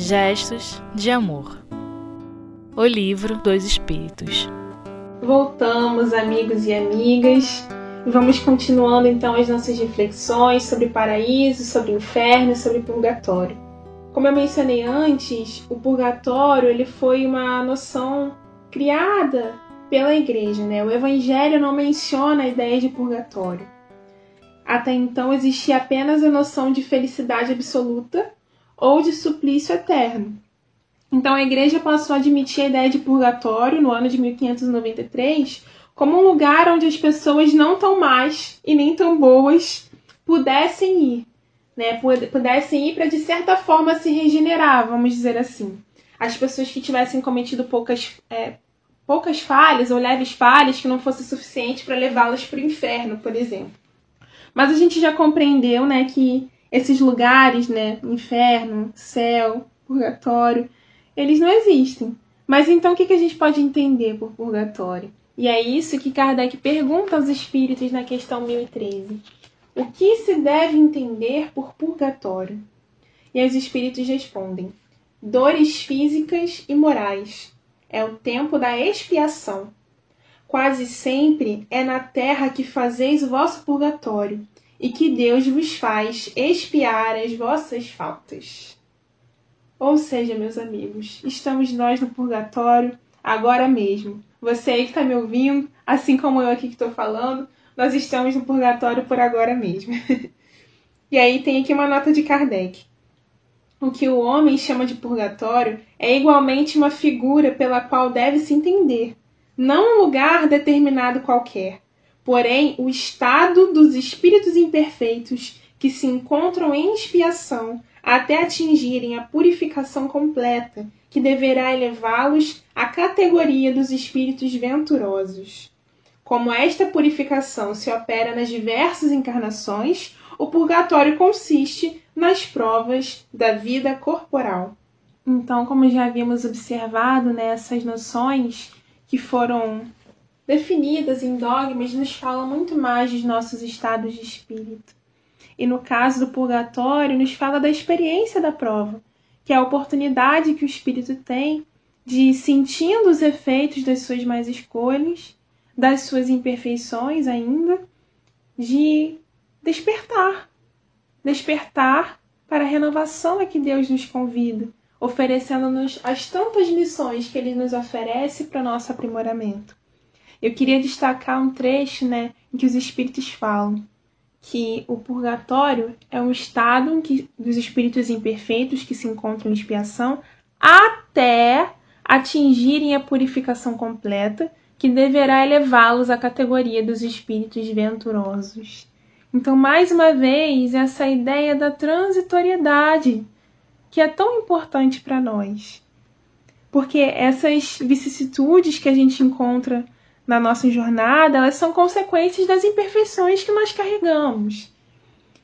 Gestos de Amor O Livro dos Espíritos Voltamos, amigos e amigas, e vamos continuando então as nossas reflexões sobre paraíso, sobre inferno sobre purgatório. Como eu mencionei antes, o purgatório ele foi uma noção criada pela igreja, né? O evangelho não menciona a ideia de purgatório. Até então existia apenas a noção de felicidade absoluta ou de suplício eterno. Então a igreja passou a admitir a ideia de purgatório no ano de 1593 como um lugar onde as pessoas não tão más e nem tão boas pudessem ir, né? Pudessem ir para de certa forma se regenerar, vamos dizer assim. As pessoas que tivessem cometido poucas é, poucas falhas ou leves falhas que não fosse suficiente para levá-las para o inferno, por exemplo. Mas a gente já compreendeu, né, que esses lugares, né, inferno, céu, purgatório, eles não existem. Mas então o que, que a gente pode entender por purgatório? E é isso que Kardec pergunta aos espíritos na questão 1013. O que se deve entender por purgatório? E os espíritos respondem: dores físicas e morais. É o tempo da expiação. Quase sempre é na terra que fazeis o vosso purgatório, e que Deus vos faz expiar as vossas faltas. Ou seja, meus amigos, estamos nós no purgatório agora mesmo. Você aí que está me ouvindo, assim como eu aqui que estou falando, nós estamos no purgatório por agora mesmo. e aí tem aqui uma nota de Kardec. O que o homem chama de purgatório é igualmente uma figura pela qual deve se entender, não um lugar determinado qualquer, porém o estado dos espíritos imperfeitos que se encontram em expiação até atingirem a purificação completa, que deverá elevá-los à categoria dos espíritos venturosos. Como esta purificação se opera nas diversas encarnações, o purgatório consiste nas provas da vida corporal. Então, como já havíamos observado, né, essas noções que foram definidas em dogmas nos falam muito mais dos nossos estados de espírito. E no caso do purgatório, nos fala da experiência da prova, que é a oportunidade que o espírito tem de, sentindo os efeitos das suas más escolhas, das suas imperfeições ainda, de despertar. Despertar para a renovação a que Deus nos convida, oferecendo-nos as tantas lições que Ele nos oferece para nosso aprimoramento. Eu queria destacar um trecho né, em que os espíritos falam que o purgatório é um estado que, dos espíritos imperfeitos que se encontram em expiação até atingirem a purificação completa, que deverá elevá-los à categoria dos espíritos venturosos. Então, mais uma vez, essa ideia da transitoriedade, que é tão importante para nós. Porque essas vicissitudes que a gente encontra na nossa jornada, elas são consequências das imperfeições que nós carregamos.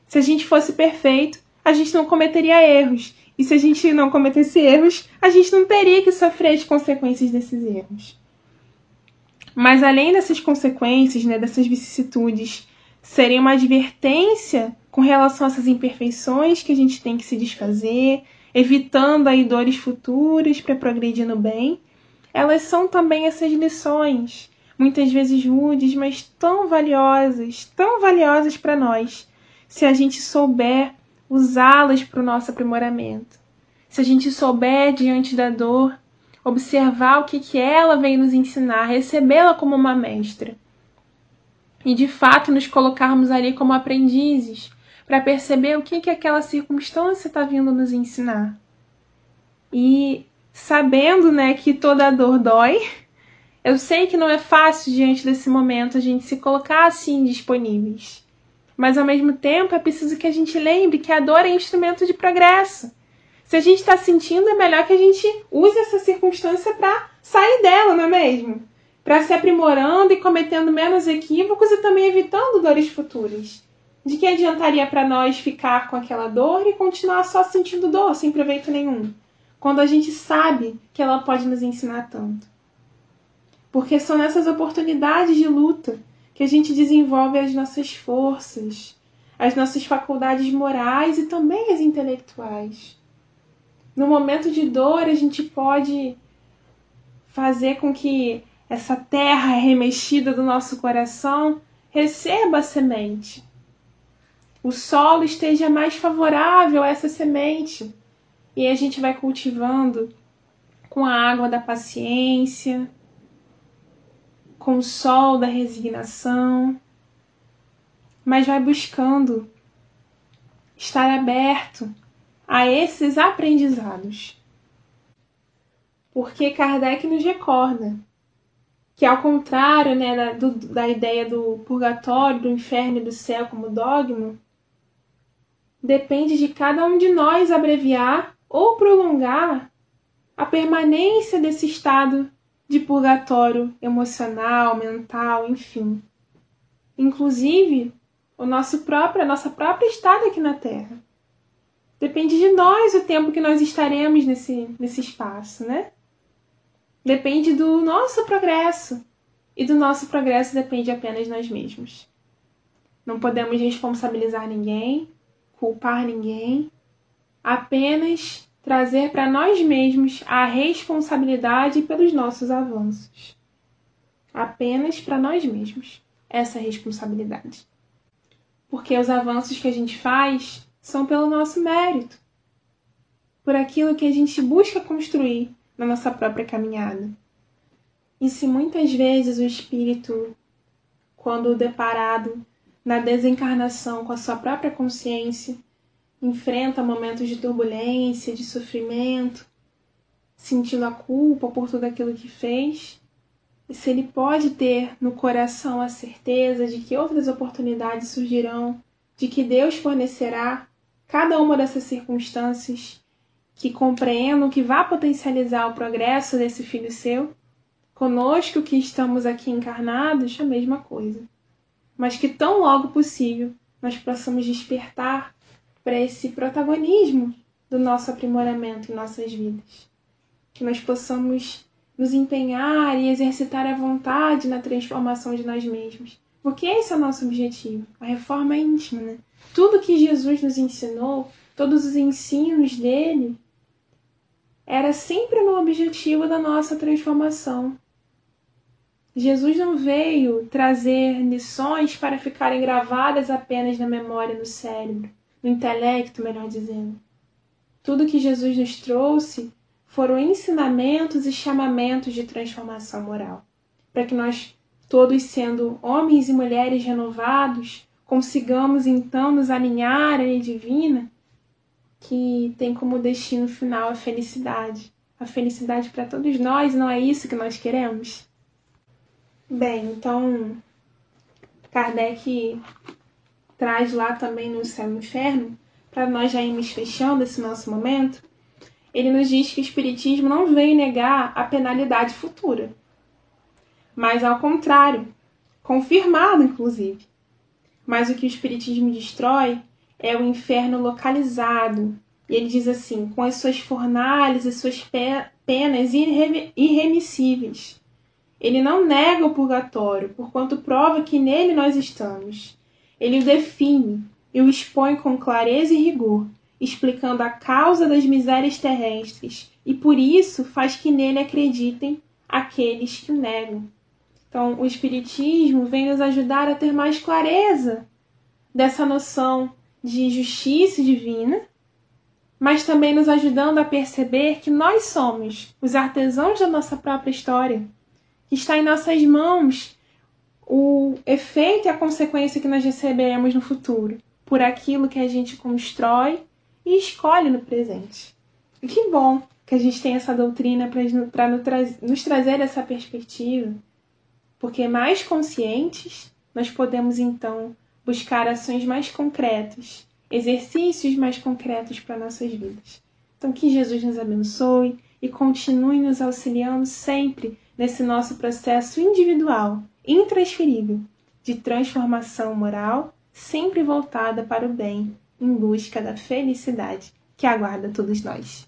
Se a gente fosse perfeito, a gente não cometeria erros. E se a gente não cometesse erros, a gente não teria que sofrer as consequências desses erros. Mas além dessas consequências, né, dessas vicissitudes, serem uma advertência com relação a essas imperfeições que a gente tem que se desfazer, evitando aí dores futuras para progredir no bem, elas são também essas lições muitas vezes rudes, mas tão valiosas, tão valiosas para nós, se a gente souber usá-las para o nosso aprimoramento. Se a gente souber, diante da dor, observar o que, que ela vem nos ensinar, recebê-la como uma mestra. E de fato nos colocarmos ali como aprendizes, para perceber o que, que aquela circunstância está vindo nos ensinar. E sabendo né, que toda dor dói, eu sei que não é fácil diante desse momento a gente se colocar assim disponíveis. Mas ao mesmo tempo é preciso que a gente lembre que a dor é instrumento de progresso. Se a gente está sentindo, é melhor que a gente use essa circunstância para sair dela, não é mesmo? Para se aprimorando e cometendo menos equívocos e também evitando dores futuras. De que adiantaria para nós ficar com aquela dor e continuar só sentindo dor sem proveito nenhum? Quando a gente sabe que ela pode nos ensinar tanto porque são nessas oportunidades de luta que a gente desenvolve as nossas forças, as nossas faculdades morais e também as intelectuais. No momento de dor, a gente pode fazer com que essa terra remexida do nosso coração receba a semente. O solo esteja mais favorável a essa semente. E a gente vai cultivando com a água da paciência, com o sol da resignação, mas vai buscando estar aberto a esses aprendizados. Porque Kardec nos recorda que, ao contrário né, da, do, da ideia do purgatório, do inferno e do céu como dogma, depende de cada um de nós abreviar ou prolongar a permanência desse estado de purgatório emocional, mental, enfim. Inclusive, o nosso próprio, a nossa própria estada aqui na Terra. Depende de nós o tempo que nós estaremos nesse, nesse espaço, né? Depende do nosso progresso. E do nosso progresso depende apenas de nós mesmos. Não podemos responsabilizar ninguém, culpar ninguém, apenas trazer para nós mesmos a responsabilidade pelos nossos avanços. Apenas para nós mesmos essa responsabilidade. Porque os avanços que a gente faz são pelo nosso mérito, por aquilo que a gente busca construir na nossa própria caminhada. E se muitas vezes o espírito, quando deparado na desencarnação com a sua própria consciência, enfrenta momentos de turbulência, de sofrimento, sentindo a culpa por tudo aquilo que fez, e se ele pode ter no coração a certeza de que outras oportunidades surgirão, de que Deus fornecerá cada uma dessas circunstâncias que compreendam que vá potencializar o progresso desse filho seu, conosco que estamos aqui encarnados, a mesma coisa. Mas que tão logo possível nós possamos despertar para esse protagonismo do nosso aprimoramento em nossas vidas. Que nós possamos nos empenhar e exercitar a vontade na transformação de nós mesmos. Porque esse é o nosso objetivo, a reforma íntima. Né? Tudo que Jesus nos ensinou, todos os ensinos dele, era sempre no objetivo da nossa transformação. Jesus não veio trazer lições para ficarem gravadas apenas na memória, no cérebro no intelecto, melhor dizendo. Tudo que Jesus nos trouxe foram ensinamentos e chamamentos de transformação moral, para que nós, todos sendo homens e mulheres renovados, consigamos então nos alinhar à lei divina, que tem como destino final a felicidade. A felicidade para todos nós, não é isso que nós queremos? Bem, então Kardec traz lá também no Céu e no Inferno, para nós já irmos fechando esse nosso momento, ele nos diz que o Espiritismo não veio negar a penalidade futura, mas ao contrário, confirmado inclusive. Mas o que o Espiritismo destrói é o inferno localizado. E ele diz assim: com as suas fornalhas e suas penas irremissíveis. Ele não nega o purgatório, porquanto prova que nele nós estamos ele o define e o expõe com clareza e rigor, explicando a causa das misérias terrestres, e por isso faz que nele acreditem aqueles que o negam. Então, o Espiritismo vem nos ajudar a ter mais clareza dessa noção de justiça divina, mas também nos ajudando a perceber que nós somos os artesãos da nossa própria história, que está em nossas mãos o efeito e a consequência que nós receberemos no futuro por aquilo que a gente constrói e escolhe no presente. E que bom que a gente tem essa doutrina para nos trazer essa perspectiva, porque mais conscientes nós podemos então buscar ações mais concretas, exercícios mais concretos para nossas vidas. Então que Jesus nos abençoe e continue nos auxiliando sempre nesse nosso processo individual intransferível de transformação moral, sempre voltada para o bem, em busca da felicidade que aguarda todos nós.